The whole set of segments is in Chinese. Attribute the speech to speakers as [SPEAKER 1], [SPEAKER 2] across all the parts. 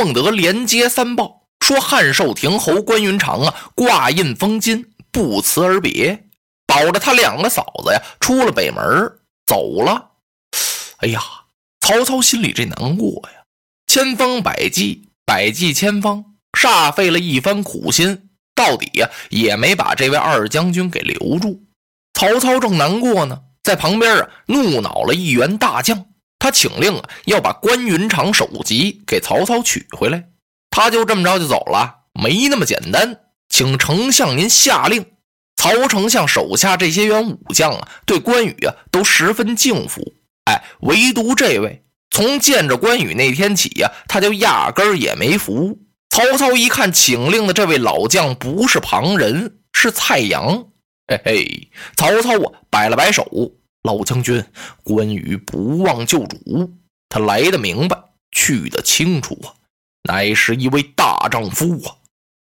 [SPEAKER 1] 孟德连接三报，说汉寿亭侯关云长啊挂印封金，不辞而别，保着他两个嫂子呀出了北门走了。哎呀，曹操心里这难过呀，千方百计，百计千方，煞费了一番苦心，到底呀也没把这位二将军给留住。曹操正难过呢，在旁边啊怒恼了一员大将。他请令啊，要把关云长首级给曹操取回来。他就这么着就走了，没那么简单。请丞相您下令。曹丞相手下这些员武将啊，对关羽啊都十分敬服。哎，唯独这位，从见着关羽那天起呀，他就压根儿也没服。曹操一看请令的这位老将不是旁人，是蔡阳。嘿嘿，曹操啊，摆了摆手。老将军，关羽不忘旧主，他来的明白，去的清楚啊，乃是一位大丈夫啊！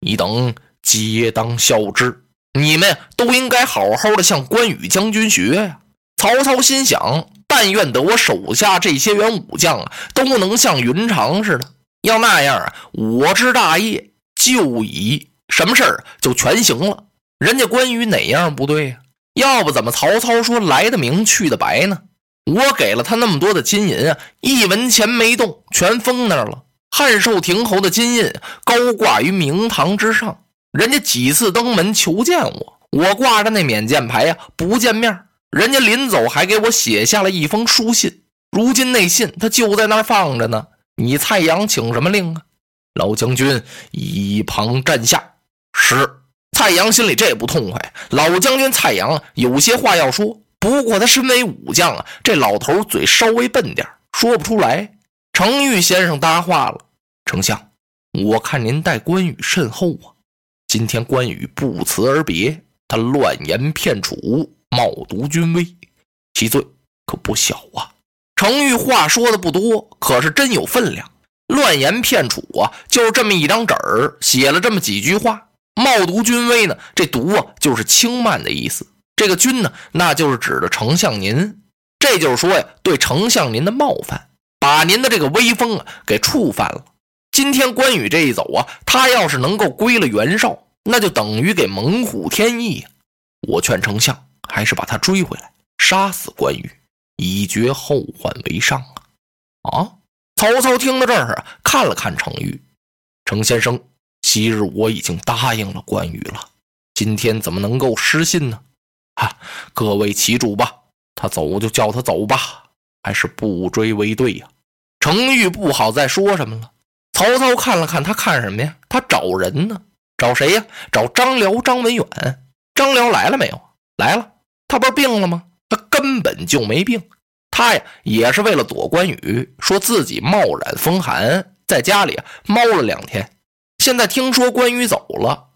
[SPEAKER 1] 你等皆当效之，你们都应该好好的向关羽将军学呀！曹操心想：但愿得我手下这些员武将啊，都能像云长似的，要那样啊，我之大业就已什么事儿就全行了。人家关羽哪样不对呀？要不怎么曹操说来的明去的白呢？我给了他那么多的金银啊，一文钱没动，全封那儿了。汉寿亭侯的金印高挂于明堂之上，人家几次登门求见我，我挂着那免见牌呀，不见面。人家临走还给我写下了一封书信，如今那信他就在那儿放着呢。你蔡阳请什么令啊？老将军一旁站下，是。蔡阳心里这不痛快，老将军蔡阳有些话要说，不过他身为武将啊，这老头嘴稍微笨点说不出来。程昱先生搭话了：“丞相，我看您待关羽甚厚啊。今天关羽不辞而别，他乱言骗楚，冒渎军威，其罪可不小啊。”程昱话说的不多，可是真有分量。乱言骗楚啊，就这么一张纸儿，写了这么几句话。冒渎军威呢？这渎啊，就是轻慢的意思。这个君呢，那就是指的丞相您。这就是说呀，对丞相您的冒犯，把您的这个威风啊给触犯了。今天关羽这一走啊，他要是能够归了袁绍，那就等于给猛虎添翼啊。我劝丞相还是把他追回来，杀死关羽，以绝后患为上啊！啊！曹操听到这儿啊，看了看程昱，程先生。昔日我已经答应了关羽了，今天怎么能够失信呢？啊，各为其主吧，他走就叫他走吧，还是不追为对呀。程昱不好再说什么了。曹操看了看他，看什么呀？他找人呢，找谁呀？找张辽、张文远。张辽来了没有？来了。他不是病了吗？他根本就没病，他呀也是为了躲关羽，说自己冒染风寒，在家里猫了两天。现在听说关羽走了，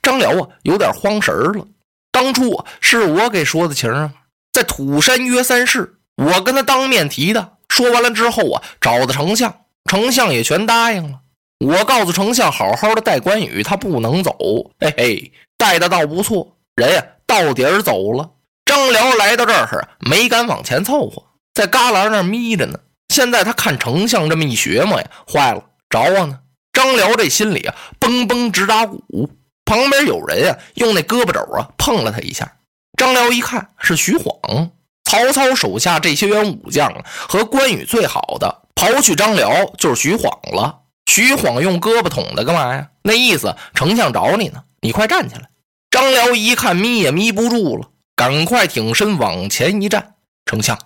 [SPEAKER 1] 张辽啊有点慌神了。当初啊是我给说的情啊，在土山约三事，我跟他当面提的。说完了之后啊，找的丞相，丞相也全答应了。我告诉丞相，好好的带关羽，他不能走。嘿嘿，带的倒不错，人呀到底儿走了。张辽来到这儿没敢往前凑合，在旮旯那儿眯着呢。现在他看丞相这么一学嘛呀，坏了，找我呢。张辽这心里啊，嘣嘣直打鼓。旁边有人啊，用那胳膊肘啊碰了他一下。张辽一看是徐晃，曹操手下这些员武将啊，和关羽最好的，刨去张辽就是徐晃了。徐晃用胳膊捅他干嘛呀？那意思，丞相找你呢，你快站起来。张辽一看眯也眯不住了，赶快挺身往前一站。丞相，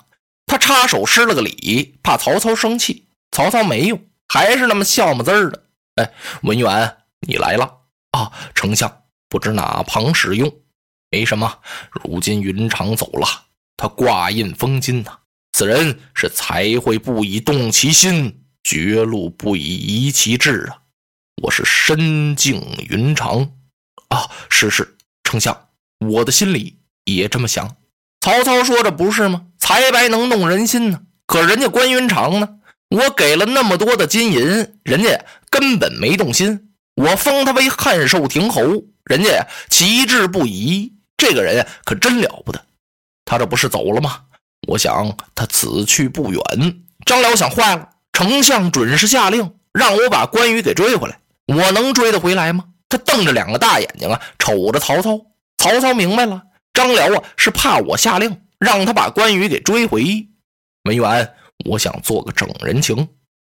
[SPEAKER 1] 他插手施了个礼，怕曹操生气。曹操没用，还是那么笑么滋儿的。哎，文远，你来了啊！丞相不知哪旁使用？没什么。如今云长走了，他挂印封金呐。此人是才会不以动其心，绝路不以移其志啊！我是深敬云长啊！是是，丞相，我的心里也这么想。曹操说：“这不是吗？才白能动人心呢。可人家关云长呢？”我给了那么多的金银，人家根本没动心。我封他为汉寿亭侯，人家呀旗帜不移。这个人可真了不得。他这不是走了吗？我想他此去不远。张辽想坏了，丞相准是下令，让我把关羽给追回来。我能追得回来吗？他瞪着两个大眼睛啊，瞅着曹操。曹操明白了，张辽啊是怕我下令让他把关羽给追回。文远，我想做个整人情，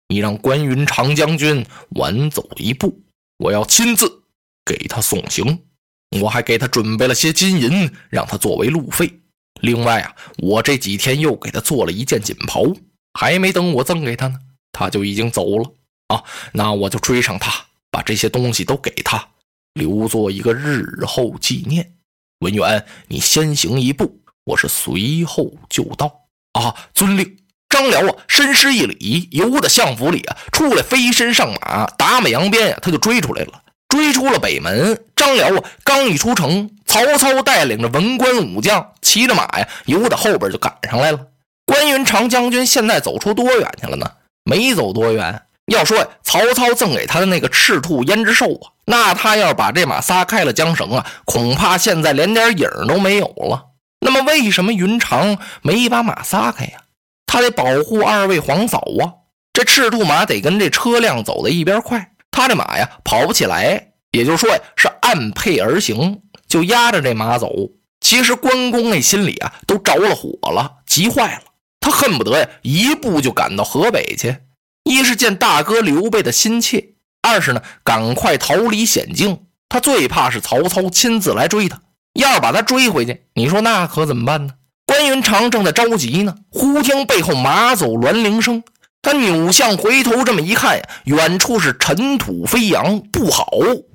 [SPEAKER 1] 你让关云长将军晚走一步，我要亲自给他送行。我还给他准备了些金银，让他作为路费。另外啊，我这几天又给他做了一件锦袍，还没等我赠给他呢，他就已经走了啊。那我就追上他，把这些东西都给他，留作一个日后纪念。文远，你先行一步，我是随后就到啊。遵令。张辽啊，深施一礼，由得相府里啊出来，飞身上马，打马扬鞭呀，他就追出来了。追出了北门，张辽啊，刚一出城，曹操带领着文官武将，骑着马呀，由得后边就赶上来了。关云长将军现在走出多远去了呢？没走多远。要说，曹操赠给他的那个赤兔胭脂兽啊，那他要把这马撒开了缰绳啊，恐怕现在连点影都没有了。那么为什么云长没把马撒开呀？他得保护二位皇嫂啊。这赤兔马得跟这车辆走在一边快。他这马呀跑不起来，也就是说呀是按配而行，就压着这马走。其实关公那心里啊都着了火了，急坏了，他恨不得呀一步就赶到河北去。一是见大哥刘备的心切，二是呢赶快逃离险境。他最怕是曹操亲自来追他，要是把他追回去，你说那可怎么办呢？关云长正在着急呢，忽听背后马走銮铃声。他扭向回头，这么一看呀，远处是尘土飞扬，不好，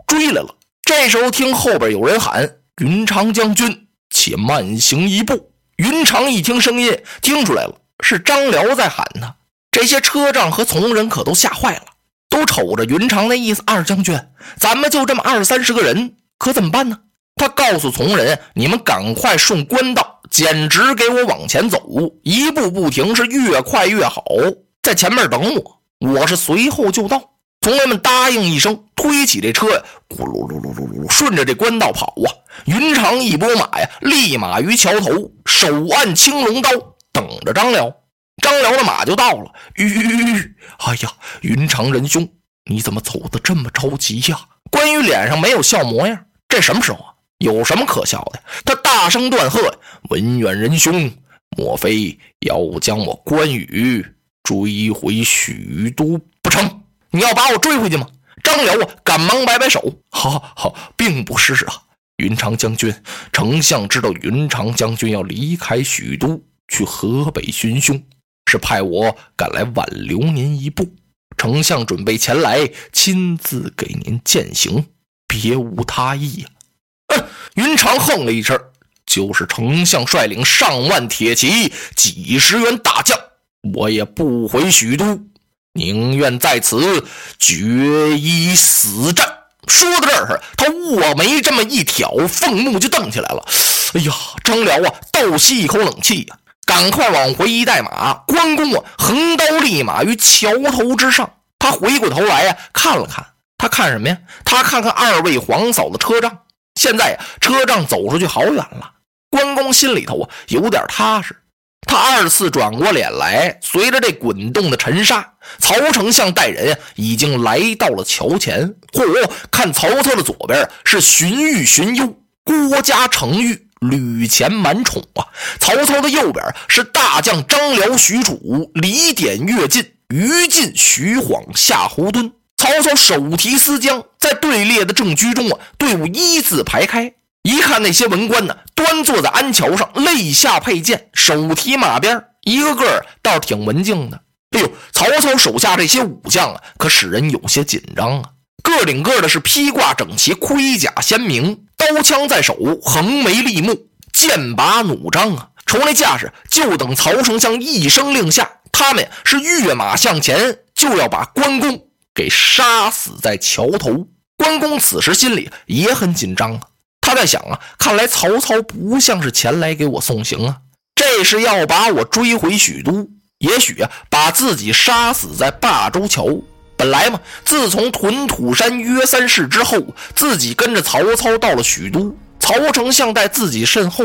[SPEAKER 1] 追来了。这时候听后边有人喊：“云长将军，且慢行一步。”云长一听声音，听出来了，是张辽在喊他。这些车仗和从人可都吓坏了，都瞅着云长那意思：“二将军，咱们就这么二三十个人，可怎么办呢？”他告诉从人：“你们赶快顺官道，简直给我往前走，一步不停，是越快越好。”在前面等我，我是随后就到。从人们答应一声，推起这车呀，咕噜噜噜噜噜，顺着这官道跑啊。云长一拨马呀，立马于桥头，手按青龙刀，等着张辽。张辽的马就到了。吁吁吁，哎呀，云长仁兄，你怎么走的这么着急呀？关羽脸上没有笑模样。这什么时候啊？有什么可笑的？他大声断喝：“文远仁兄，莫非要将我关羽？”追回许都不成？你要把我追回去吗？张辽啊，赶忙摆摆手，好好好，并不是啊，云长将军，丞相知道云长将军要离开许都去河北寻凶，是派我赶来挽留您一步。丞相准备前来亲自给您践行，别无他意呀。嗯，云长哼了一声，就是丞相率领上万铁骑，几十员大将。我也不回许都，宁愿在此决一死战。说到这儿，他卧眉这么一挑，凤目就瞪起来了。哎呀，张辽啊，倒吸一口冷气呀，赶快往回一带马。关公啊，横刀立马于桥头之上。他回过头来呀，看了看，他看什么呀？他看看二位皇嫂的车仗。现在，车仗走出去好远了。关公心里头啊，有点踏实。他二次转过脸来，随着这滚动的尘沙，曹丞相带人已经来到了桥前。嚯！看曹操的左边是荀彧、荀攸、郭嘉、程昱、吕虔、满宠啊；曹操的右边是大将张辽、许褚、李典、乐进、于禁、徐晃、夏侯惇。曹操手提丝缰，在队列的正居中啊，队伍一字排开。一看那些文官呢，端坐在鞍桥上，肋下佩剑，手提马鞭，一个个倒挺文静的。哎呦，曹操手下这些武将啊，可使人有些紧张啊。个顶个的是披挂整齐，盔甲鲜明，刀枪在手，横眉立目，剑拔弩张啊。瞅那架势，就等曹丞相一声令下，他们是跃马向前，就要把关公给杀死在桥头。关公此时心里也很紧张啊。他在想啊，看来曹操不像是前来给我送行啊，这是要把我追回许都，也许啊，把自己杀死在霸州桥。本来嘛，自从屯土山约三世之后，自己跟着曹操到了许都，曹丞相在自己身后。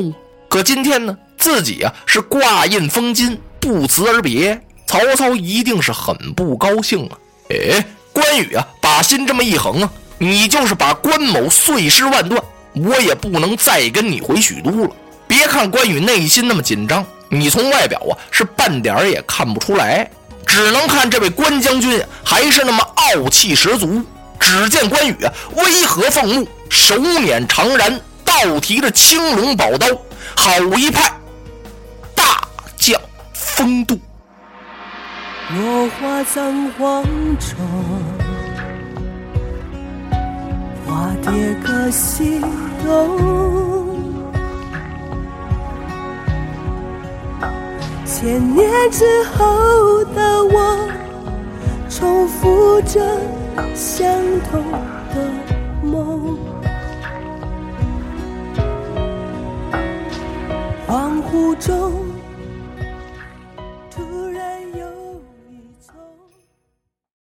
[SPEAKER 1] 可今天呢，自己啊是挂印封金，不辞而别，曹操一定是很不高兴啊。哎，关羽啊，把心这么一横啊，你就是把关某碎尸万段，我也不能再跟你回许都了。别看关羽内心那么紧张，你从外表啊是半点也看不出来，只能看这位关将军还是那么傲气十足。只见关羽啊，威和凤目，手捻长髯，倒提着青龙宝刀，好一派大将风度。
[SPEAKER 2] 落花葬黄冢，化蝶各西东。千年之后的我，重复着相同的梦。恍惚中。